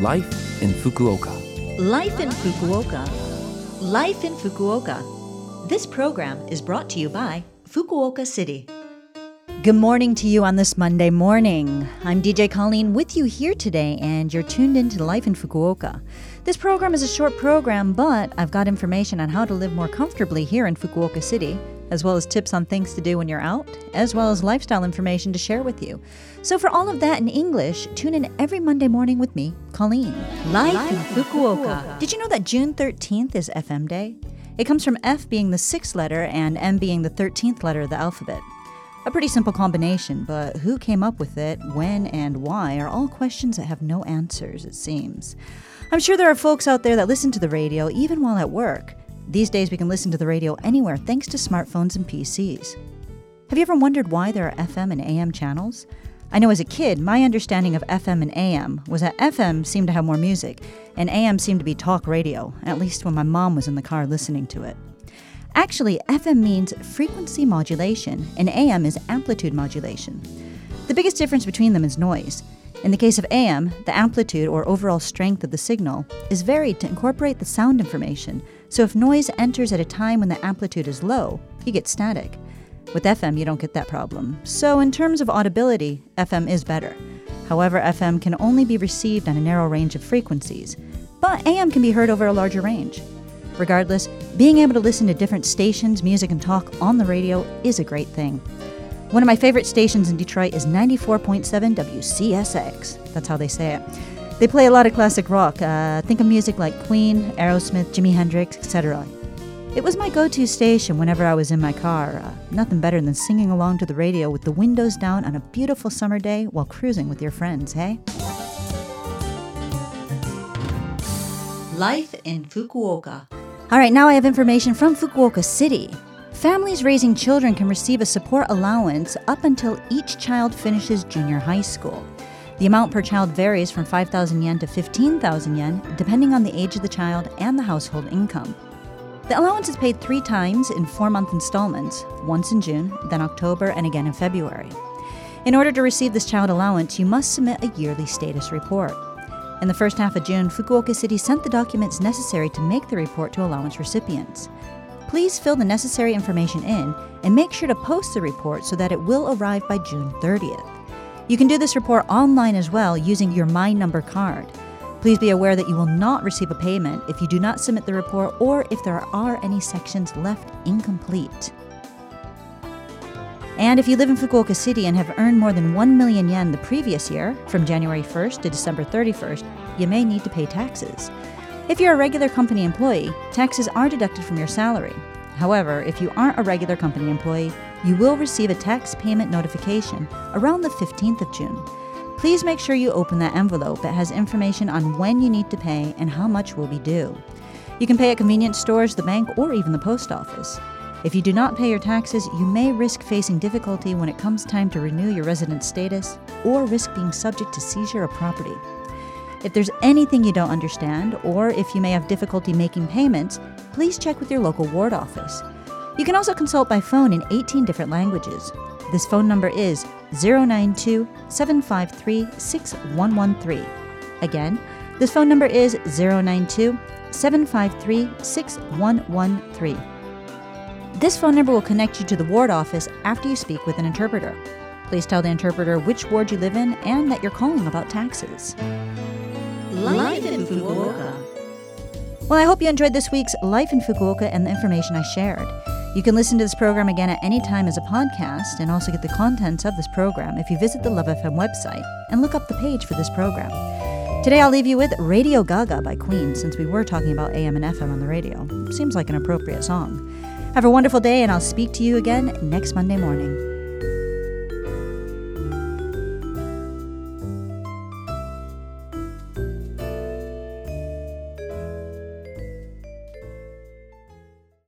Life in Fukuoka. Life in Fukuoka. Life in Fukuoka. This program is brought to you by Fukuoka City. Good morning to you on this Monday morning. I'm DJ Colleen with you here today, and you're tuned into Life in Fukuoka. This program is a short program, but I've got information on how to live more comfortably here in Fukuoka City, as well as tips on things to do when you're out, as well as lifestyle information to share with you. So, for all of that in English, tune in every Monday morning with me, Colleen. Life, Life in Fukuoka. Fukuoka. Did you know that June 13th is FM Day? It comes from F being the sixth letter and M being the 13th letter of the alphabet. A pretty simple combination, but who came up with it, when, and why are all questions that have no answers, it seems. I'm sure there are folks out there that listen to the radio even while at work. These days, we can listen to the radio anywhere thanks to smartphones and PCs. Have you ever wondered why there are FM and AM channels? I know as a kid, my understanding of FM and AM was that FM seemed to have more music, and AM seemed to be talk radio, at least when my mom was in the car listening to it. Actually, FM means frequency modulation, and AM is amplitude modulation. The biggest difference between them is noise. In the case of AM, the amplitude or overall strength of the signal is varied to incorporate the sound information, so if noise enters at a time when the amplitude is low, you get static. With FM, you don't get that problem. So, in terms of audibility, FM is better. However, FM can only be received on a narrow range of frequencies, but AM can be heard over a larger range. Regardless, being able to listen to different stations, music, and talk on the radio is a great thing. One of my favorite stations in Detroit is 94.7 WCSX. That's how they say it. They play a lot of classic rock. Uh, think of music like Queen, Aerosmith, Jimi Hendrix, etc. It was my go to station whenever I was in my car. Uh, nothing better than singing along to the radio with the windows down on a beautiful summer day while cruising with your friends, hey? Life in Fukuoka. All right, now I have information from Fukuoka City. Families raising children can receive a support allowance up until each child finishes junior high school. The amount per child varies from 5,000 yen to 15,000 yen, depending on the age of the child and the household income. The allowance is paid three times in four month installments once in June, then October, and again in February. In order to receive this child allowance, you must submit a yearly status report. In the first half of June, Fukuoka City sent the documents necessary to make the report to allowance recipients. Please fill the necessary information in and make sure to post the report so that it will arrive by June 30th. You can do this report online as well using your My Number card. Please be aware that you will not receive a payment if you do not submit the report or if there are any sections left incomplete. And if you live in Fukuoka City and have earned more than 1 million yen the previous year, from January 1st to December 31st, you may need to pay taxes. If you're a regular company employee, taxes are deducted from your salary. However, if you aren't a regular company employee, you will receive a tax payment notification around the 15th of June. Please make sure you open that envelope that has information on when you need to pay and how much will be due. You can pay at convenience stores, the bank, or even the post office. If you do not pay your taxes, you may risk facing difficulty when it comes time to renew your resident status or risk being subject to seizure of property. If there's anything you don't understand, or if you may have difficulty making payments, please check with your local ward office. You can also consult by phone in 18 different languages. This phone number is 092 753 6113. Again, this phone number is 092 753 6113. This phone number will connect you to the ward office after you speak with an interpreter. Please tell the interpreter which ward you live in and that you're calling about taxes. Life in Fukuoka. Well, I hope you enjoyed this week's Life in Fukuoka and the information I shared. You can listen to this program again at any time as a podcast and also get the contents of this program if you visit the Love FM website and look up the page for this program. Today I'll leave you with Radio Gaga by Queen since we were talking about AM and FM on the radio. Seems like an appropriate song. Have a wonderful day, and I'll speak to you again next Monday morning.